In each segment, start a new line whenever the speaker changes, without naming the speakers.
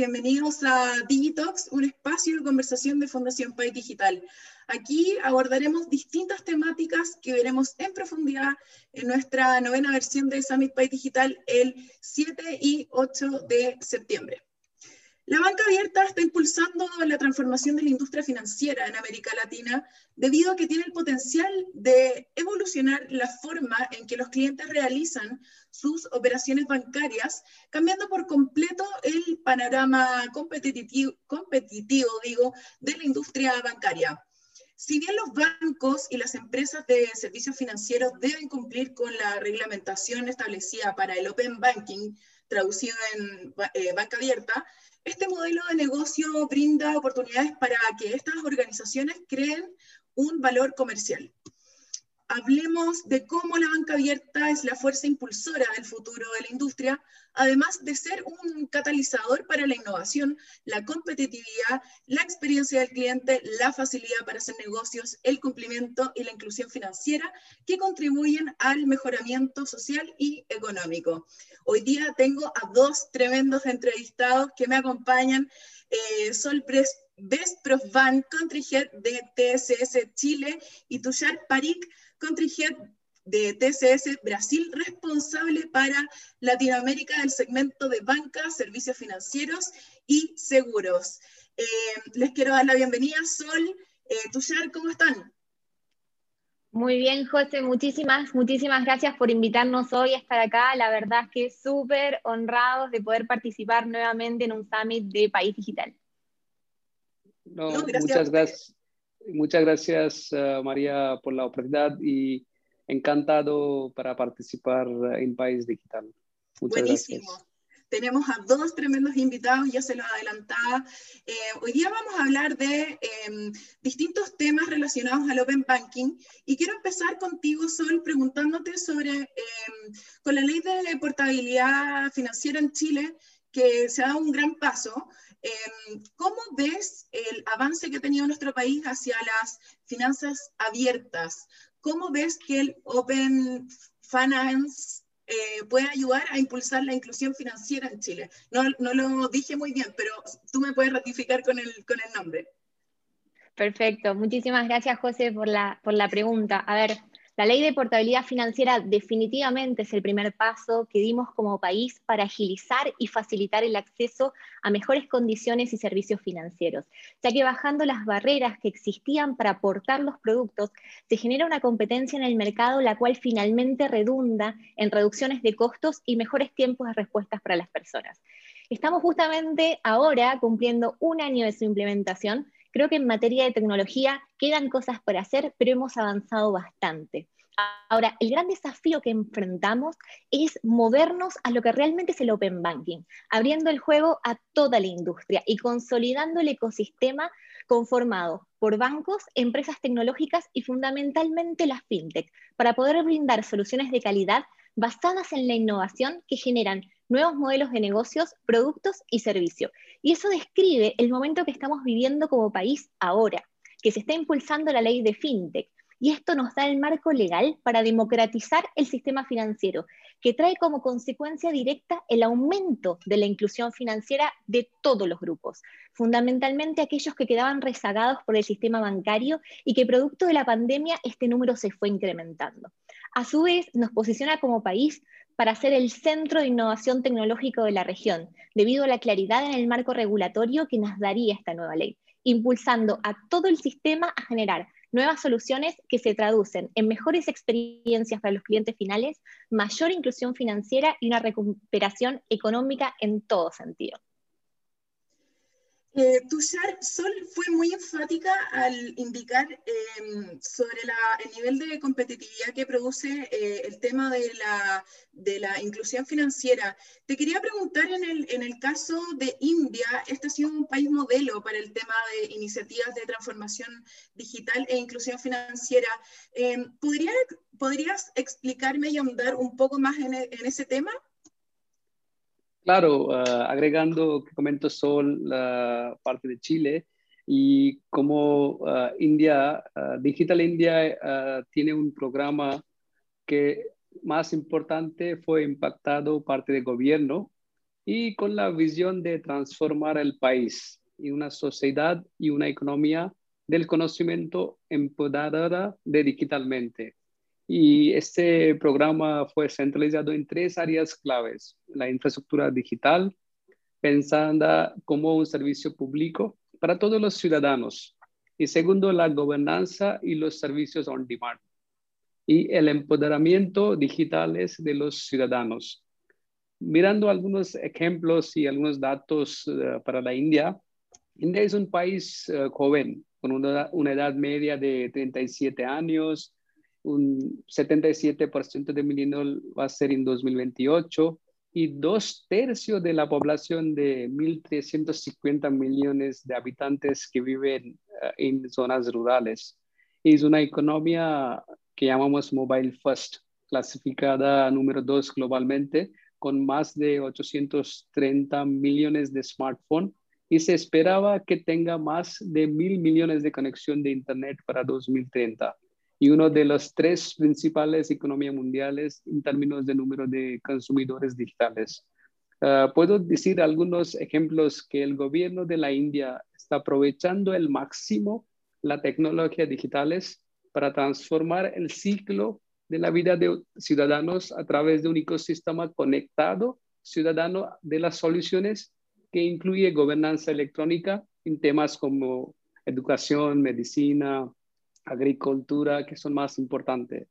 bienvenidos a Digitox, un espacio de conversación de Fundación País Digital. Aquí abordaremos distintas temáticas que veremos en profundidad en nuestra novena versión de Summit País Digital el 7 y 8 de septiembre. La banca abierta está impulsando la transformación de la industria financiera en América Latina debido a que tiene el potencial de evolucionar la forma en que los clientes realizan sus operaciones bancarias, cambiando por completo el panorama competitivo, competitivo digo, de la industria bancaria. Si bien los bancos y las empresas de servicios financieros deben cumplir con la reglamentación establecida para el Open Banking, traducido en eh, banca abierta, este modelo de negocio brinda oportunidades para que estas organizaciones creen un valor comercial. Hablemos de cómo la banca abierta es la fuerza impulsora del futuro de la industria, además de ser un catalizador para la innovación, la competitividad, la experiencia del cliente, la facilidad para hacer negocios, el cumplimiento y la inclusión financiera que contribuyen al mejoramiento social y económico. Hoy día tengo a dos tremendos entrevistados que me acompañan. Eh, Sol Best Van, Country Head de TSS Chile y Tushar Parik, Country Head de TCS Brasil, responsable para Latinoamérica del segmento de banca, servicios financieros y seguros. Eh, les quiero dar la bienvenida, Sol. Eh, Tushar, ¿cómo están?
Muy bien, José, muchísimas, muchísimas gracias por invitarnos hoy a estar acá. La verdad es que súper honrados de poder participar nuevamente en un summit de País Digital.
muchas gracias. Muchas gracias, eh, María, por la oportunidad y encantado para participar en País Digital.
Muchas Buenísimo. Tenemos a dos tremendos invitados, ya se los adelantaba. Eh, hoy día vamos a hablar de em, distintos temas relacionados al Open Banking y quiero empezar contigo, Sol, preguntándote sobre, em, con la ley de portabilidad financiera en Chile, que se ha dado un gran paso, ¿Cómo ves el avance que ha tenido nuestro país hacia las finanzas abiertas? ¿Cómo ves que el Open Finance eh, puede ayudar a impulsar la inclusión financiera en Chile? No, no, lo dije muy bien, pero tú me puedes ratificar con el, con el nombre.
Perfecto, muchísimas gracias José por la, por la pregunta. A ver, la ley de portabilidad financiera definitivamente es el primer paso que dimos como país para agilizar y facilitar el acceso a mejores condiciones y servicios financieros, ya que bajando las barreras que existían para aportar los productos, se genera una competencia en el mercado la cual finalmente redunda en reducciones de costos y mejores tiempos de respuestas para las personas. Estamos justamente ahora cumpliendo un año de su implementación Creo que en materia de tecnología quedan cosas por hacer, pero hemos avanzado bastante. Ahora, el gran desafío que enfrentamos es movernos a lo que realmente es el Open Banking, abriendo el juego a toda la industria y consolidando el ecosistema conformado por bancos, empresas tecnológicas y fundamentalmente las fintech, para poder brindar soluciones de calidad basadas en la innovación que generan nuevos modelos de negocios, productos y servicios. Y eso describe el momento que estamos viviendo como país ahora, que se está impulsando la ley de FinTech. Y esto nos da el marco legal para democratizar el sistema financiero, que trae como consecuencia directa el aumento de la inclusión financiera de todos los grupos, fundamentalmente aquellos que quedaban rezagados por el sistema bancario y que producto de la pandemia este número se fue incrementando. A su vez, nos posiciona como país para ser el centro de innovación tecnológico de la región, debido a la claridad en el marco regulatorio que nos daría esta nueva ley, impulsando a todo el sistema a generar nuevas soluciones que se traducen en mejores experiencias para los clientes finales, mayor inclusión financiera y una recuperación económica en todo sentido.
Eh, Tushar Sol fue muy enfática al indicar em, sobre el nivel de competitividad que produce eh, el tema de la, inclusión financiera. Te quería preguntar en el, caso de India, este ha sido un país modelo para el tema de iniciativas de transformación digital e inclusión financiera. Em, ¿podría, ¿Podrías explicarme y ahondar un poco más en ese tema?
Claro, ah, agregando que comento Sol, la parte de Chile, y como ah, India, ah, Digital India tiene un programa que más importante fue impactado parte del gobierno y con la visión de transformar el país y una sociedad y una economía del conocimiento empoderada de digitalmente. Y este programa fue centralizado en tres áreas claves. La infraestructura digital, pensada como un servicio público para todos los ciudadanos. Y segundo, la gobernanza y los servicios on demand. Y el empoderamiento digitales de los ciudadanos. Mirando algunos ejemplos y algunos datos uh, para la India, India es un país uh, joven, con una edad media de 37 años, un 77% de millennials va a ser en 2028 y dos tercios de la población de 1.350 millones de habitantes que viven uh, en zonas rurales. Es una economía que llamamos mobile first, clasificada número dos globalmente, con más de 830 millones de smartphones y se esperaba que tenga más de mil millones de conexión de Internet para 2030 y uno de los tres principales economías mundiales en términos de número de consumidores digitales. Uh, puedo decir algunos ejemplos que el gobierno de la India está aprovechando el máximo la tecnología digitales para transformar el ciclo de la vida de ciudadanos a través de un ecosistema conectado ciudadano de las soluciones que incluye gobernanza electrónica en temas como educación, medicina, agricultura, que son más importantes.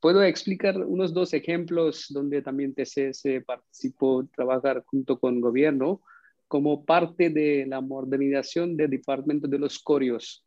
Puedo explicar unos dos ejemplos donde también TCS participó trabajar junto con gobierno como parte de la modernización del departamento de los corios.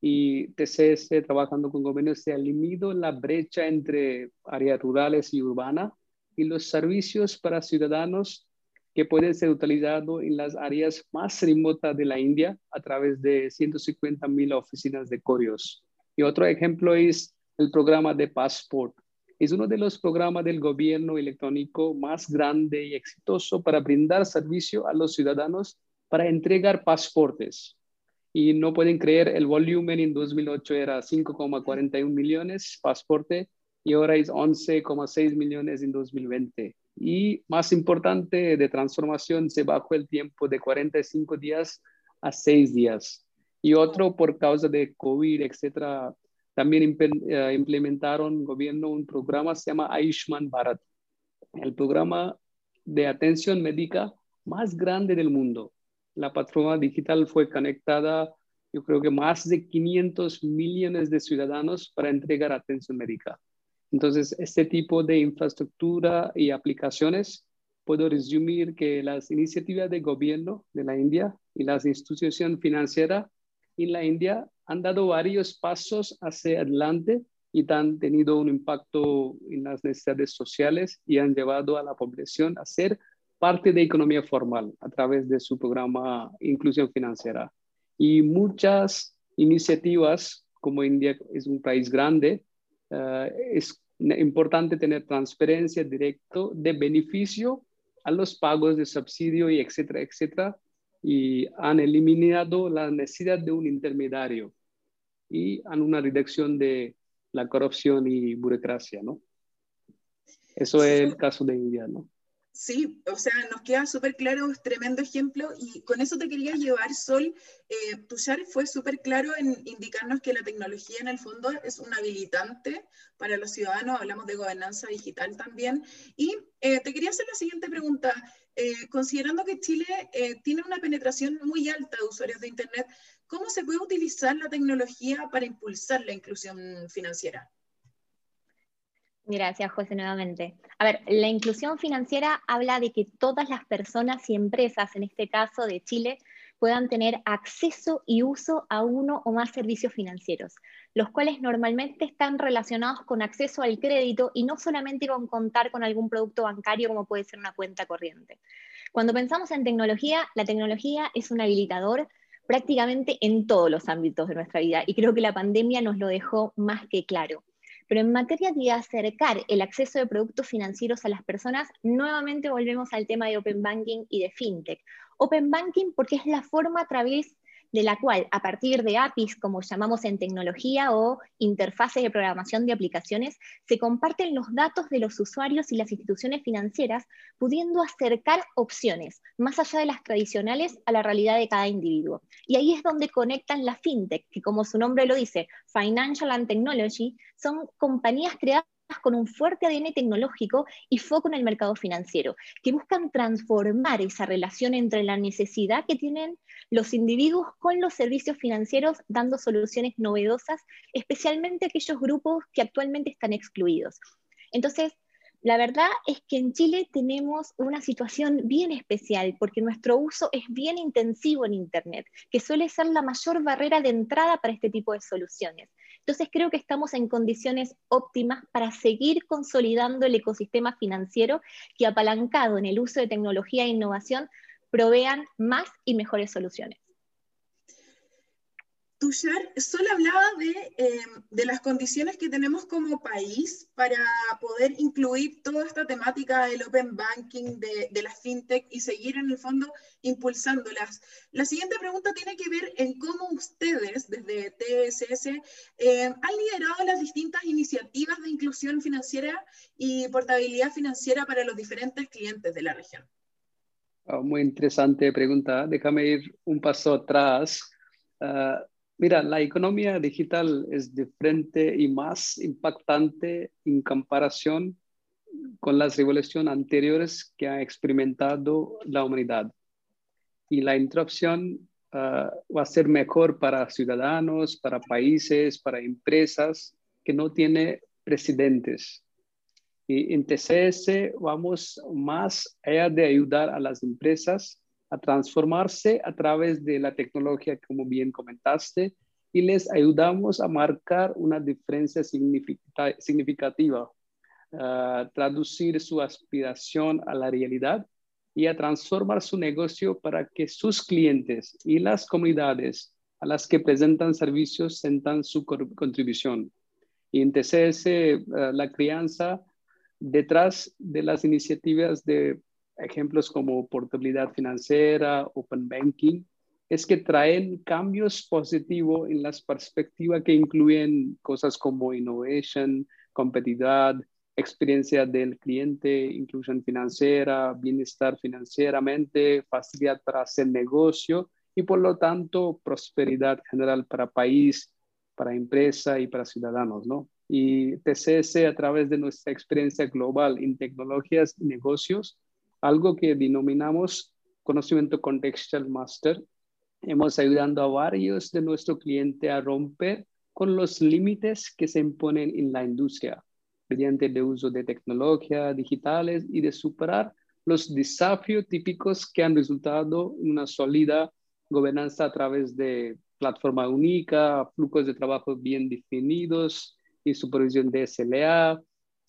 Y TCS trabajando con gobierno se ha eliminado la brecha entre áreas rurales y urbanas y los servicios para ciudadanos que pueden ser utilizados en las áreas más remotas de la India a través de 150 mil oficinas de corios. Y otro ejemplo es el programa de Passport. Es uno de los programas del gobierno electrónico más grande y exitoso para brindar servicio a los ciudadanos para entregar pasaportes. Y no pueden creer, el volumen en 2008 era 5,41 millones pasaporte y ahora es 11,6 millones en 2020. Y más importante de transformación, se bajó el tiempo de 45 días a 6 días y otro por causa de COVID, etcétera. También eh, implementaron gobierno un programa se llama Ayushman Bharat, el programa de atención médica más grande del mundo. La plataforma digital fue conectada, yo creo que más de 500 millones de ciudadanos para entregar atención médica. Entonces, este tipo de infraestructura y aplicaciones, puedo resumir que las iniciativas de gobierno de la India y las instituciones financieras en la India han dado varios pasos hacia adelante y han tenido un impacto en las necesidades sociales y han llevado a la población a ser parte de economía formal a través de su programa Inclusión Financiera. Y muchas iniciativas, como India es un país grande, uh, es importante tener transparencia directo de beneficio a los pagos de subsidio y etcétera, etcétera, y han eliminado la necesidad de un intermediario y han una reducción de la corrupción y burocracia, ¿no? Eso es el caso de India, ¿no?
Sí, o sea, nos queda súper claro, es tremendo ejemplo y con eso te quería llevar, Sol. Eh, Tushar fue súper claro en indicarnos que la tecnología en el fondo es un habilitante para los ciudadanos, hablamos de gobernanza digital también. Y eh, te quería hacer la siguiente pregunta, eh, considerando que Chile eh, tiene una penetración muy alta de usuarios de Internet, ¿cómo se puede utilizar la tecnología para impulsar la inclusión financiera?
Gracias, José, nuevamente. A ver, la inclusión financiera habla de que todas las personas y empresas, en este caso de Chile, puedan tener acceso y uso a uno o más servicios financieros, los cuales normalmente están relacionados con acceso al crédito y no solamente con contar con algún producto bancario como puede ser una cuenta corriente. Cuando pensamos en tecnología, la tecnología es un habilitador prácticamente en todos los ámbitos de nuestra vida y creo que la pandemia nos lo dejó más que claro. Pero en materia de acercar el acceso de productos financieros a las personas, nuevamente volvemos al tema de Open Banking y de FinTech. Open Banking porque es la forma a través de la cual a partir de APIs, como llamamos en tecnología, o interfaces de programación de aplicaciones, se comparten los datos de los usuarios y las instituciones financieras, pudiendo acercar opciones más allá de las tradicionales a la realidad de cada individuo. Y ahí es donde conectan la fintech, que como su nombre lo dice, Financial and Technology, son compañías creadas con un fuerte ADN tecnológico y foco en el mercado financiero, que buscan transformar esa relación entre la necesidad que tienen los individuos con los servicios financieros, dando soluciones novedosas, especialmente aquellos grupos que actualmente están excluidos. Entonces, la verdad es que en Chile tenemos una situación bien especial porque nuestro uso es bien intensivo en Internet, que suele ser la mayor barrera de entrada para este tipo de soluciones. Entonces creo que estamos en condiciones óptimas para seguir consolidando el ecosistema financiero que apalancado en el uso de tecnología e innovación provean más y mejores soluciones.
Tushar solo hablaba eh, de, las condiciones que tenemos como país para poder incluir toda esta temática del open banking, de, de las fintech y seguir en el fondo impulsándolas. La siguiente pregunta tiene que ver en cómo ustedes desde TSS eh, han liderado las distintas iniciativas de inclusión financiera y portabilidad financiera para los diferentes clientes de la región.
Oh, muy interesante pregunta. Déjame ir un paso atrás. Ah, Mira, la economía digital es diferente y más impactante en comparación con las revoluciones anteriores que ha experimentado la humanidad. Y la interrupción ah, va a ser mejor para ciudadanos, para países, para empresas que no tiene precedentes. Y en TCS vamos más allá de ayudar a las empresas a transformarse a través de la tecnología, como bien comentaste, y les ayudamos a marcar una diferencia significativa, a traducir su aspiración a la realidad y a transformar su negocio para que sus clientes y las comunidades a las que presentan servicios sentan su contribución. Y en TCS, eh, la crianza detrás de las iniciativas de ejemplos como portabilidad financiera, open banking, es que traen cambios positivos en las perspectivas que incluyen cosas como innovation, competitividad, experiencia del cliente, inclusión financiera, bienestar financieramente, facilidad para hacer negocio y por lo tanto prosperidad general para país, para empresa y para ciudadanos, ¿no? Y TCS a través de nuestra experiencia global en tecnologías y negocios algo que denominamos conocimiento contextual master. Hemos ayudando a varios de nuestros clientes a romper con los límites que se imponen en la industria mediante el uso de tecnologías digitales y de superar los desafíos típicos que han resultado en una sólida gobernanza a través de plataforma única, flujos de trabajo bien definidos y supervisión de SLA,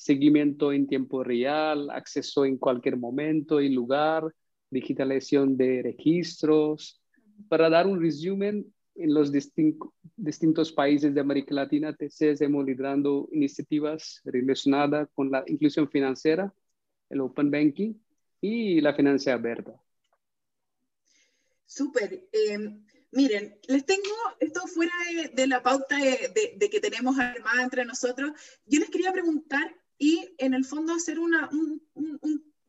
seguimiento en tiempo real, acceso en cualquier momento y lugar, digitalización de registros. Para dar un resumen, en los distintos países de América Latina, TCS hemos liderando iniciativas relacionadas con la inclusión financiera, el Open Banking y la financiación abierta.
Súper. Em, miren, les tengo esto fuera de, la pauta de, de, que tenemos armada entre nosotros. Yo les quería preguntar y en el fondo hacer una,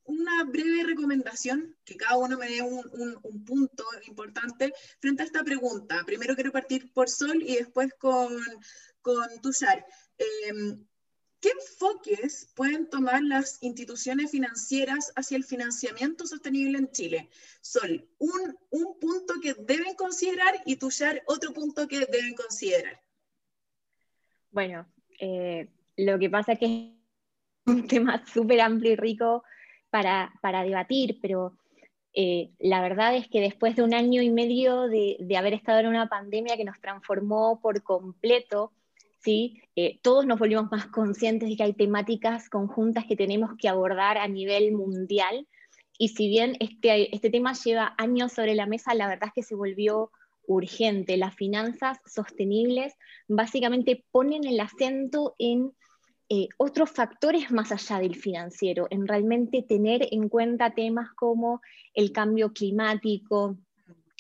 una breve recomendación, que cada uno me dé un, un, punto importante frente a esta pregunta. Primero quiero partir por Sol y después con, con Tushar. Em, ¿Qué enfoques pueden tomar las instituciones financieras hacia el financiamiento sostenible en Chile? Sol, un, un punto que deben considerar y Tushar, otro punto que deben considerar.
Bueno, eh, lo que pasa es que un tema súper amplio y rico para, debatir, pero eh, la verdad es que después de un año y medio de, haber estado en una pandemia que nos transformó por completo, ¿sí? Eh, todos nos volvimos más conscientes de que hay temáticas conjuntas que tenemos que abordar a nivel mundial. Y si bien este, este tema lleva años sobre la mesa, la verdad es que se volvió urgente. Las finanzas sostenibles básicamente ponen el acento en eh, otros factores más allá del financiero, en realmente tener en cuenta temas como el cambio climático,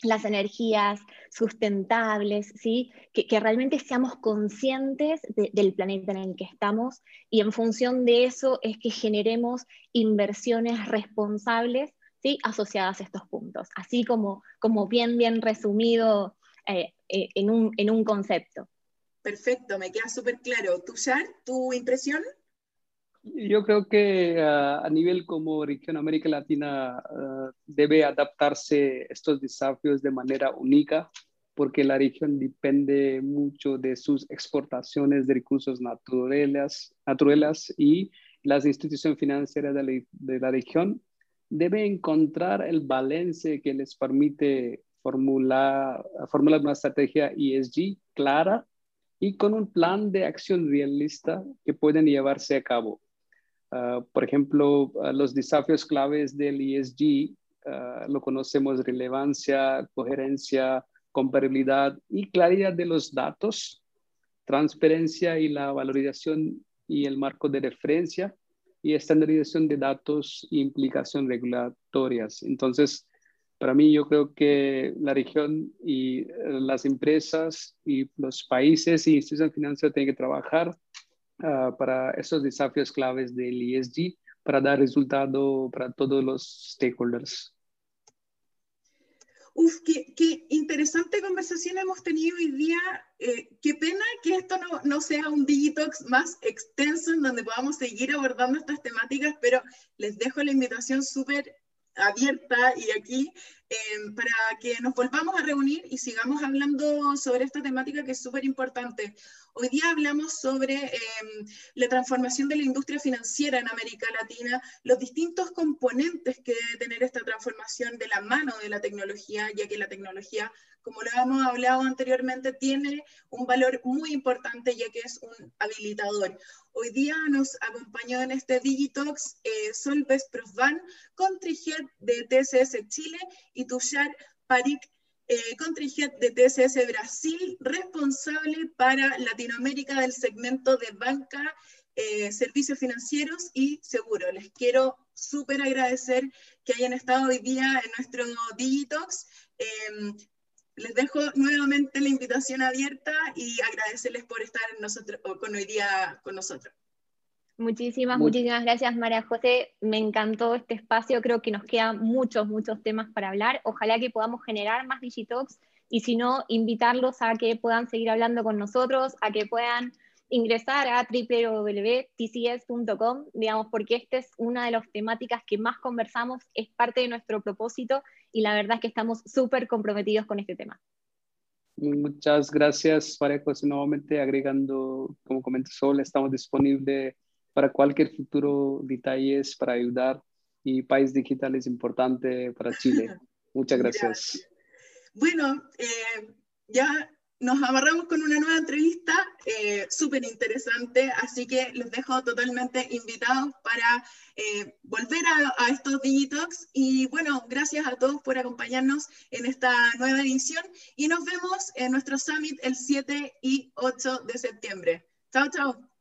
las energías sustentables, ¿sí? que, realmente seamos conscientes del planeta en el que estamos y en función de eso es que generemos inversiones responsables ¿sí? asociadas a estos puntos, así como, como bien, bien resumido eh, eh, en, un, en, un, concepto.
Perfecto, me queda súper claro. ¿Tú, Shar, tu impresión?
Yo creo que ah, a nivel como región América Latina ah, debe adaptarse estos desafíos de manera única porque la región depende mucho de sus exportaciones de recursos naturales, y las instituciones financieras de la, región deben encontrar el balance que les permite formular una estrategia ESG clara y con un plan de acción realista que pueden llevarse a cabo. Ah, por ejemplo, ah, los desafíos claves del ESG ah, lo conocemos relevancia, coherencia, comparabilidad y claridad de los datos, transparencia y la valorización y el marco de referencia y estandarización de datos e implicaciones regulatorias. Entonces, para mí yo creo que la región y eh, las empresas y los países y instituciones financieras tienen que trabajar Ah, para esos desafíos claves del ESG para dar resultado para todos los stakeholders.
Uf, qué, interesante conversación hemos tenido hoy día. Eh, qué pena que esto no, no, sea un Digitox más extenso en donde podamos seguir abordando estas temáticas, pero les dejo la invitación súper abierta y aquí em, para que nos volvamos a reunir y sigamos hablando sobre esta temática que es súper importante. Hoy día hablamos sobre em, la transformación de la industria financiera en América Latina, los distintos componentes que debe tener esta transformación de la mano de la tecnología, ya que la tecnología como lo hemos hablado anteriormente, tiene un valor muy importante ya que es un habilitador. Hoy día nos acompañó en este Digitox eh, Solves Profvan, country de TSS Chile y Tushar Parik, eh, country de TSS Brasil, responsable para Latinoamérica del segmento de banca, eh, servicios financieros y seguro. Les quiero súper agradecer que hayan estado hoy día en nuestro Digitox. Em, les dejo nuevamente la invitación abierta y agradecerles por estar nosotros, con hoy día con nosotros.
Muchísimas, muchísimas gracias María José. Me encantó este espacio. Creo que nos quedan muchos, muchos temas para hablar. Ojalá que podamos generar más Digitalks y si no, invitarlos a que puedan seguir hablando con nosotros, a que puedan ingresar a www.tcs.com, digamos, porque esta es una de las temáticas que más conversamos, es parte de nuestro propósito y la verdad es que estamos súper comprometidos con este tema.
Muchas gracias, María José. Nuevamente agregando, como comentó Sol, estamos disponibles para cualquier futuro detalles para ayudar y País Digital es importante para Chile. Muchas gracias.
Bueno, eh, ya nos amarramos con una nueva entrevista eh, súper interesante, así que les dejo totalmente invitados para eh, volver a, a, estos Digitox. Y bueno, gracias a todos por acompañarnos en esta nueva edición y nos vemos en nuestro summit el 7 y 8 de septiembre. Chao, chao.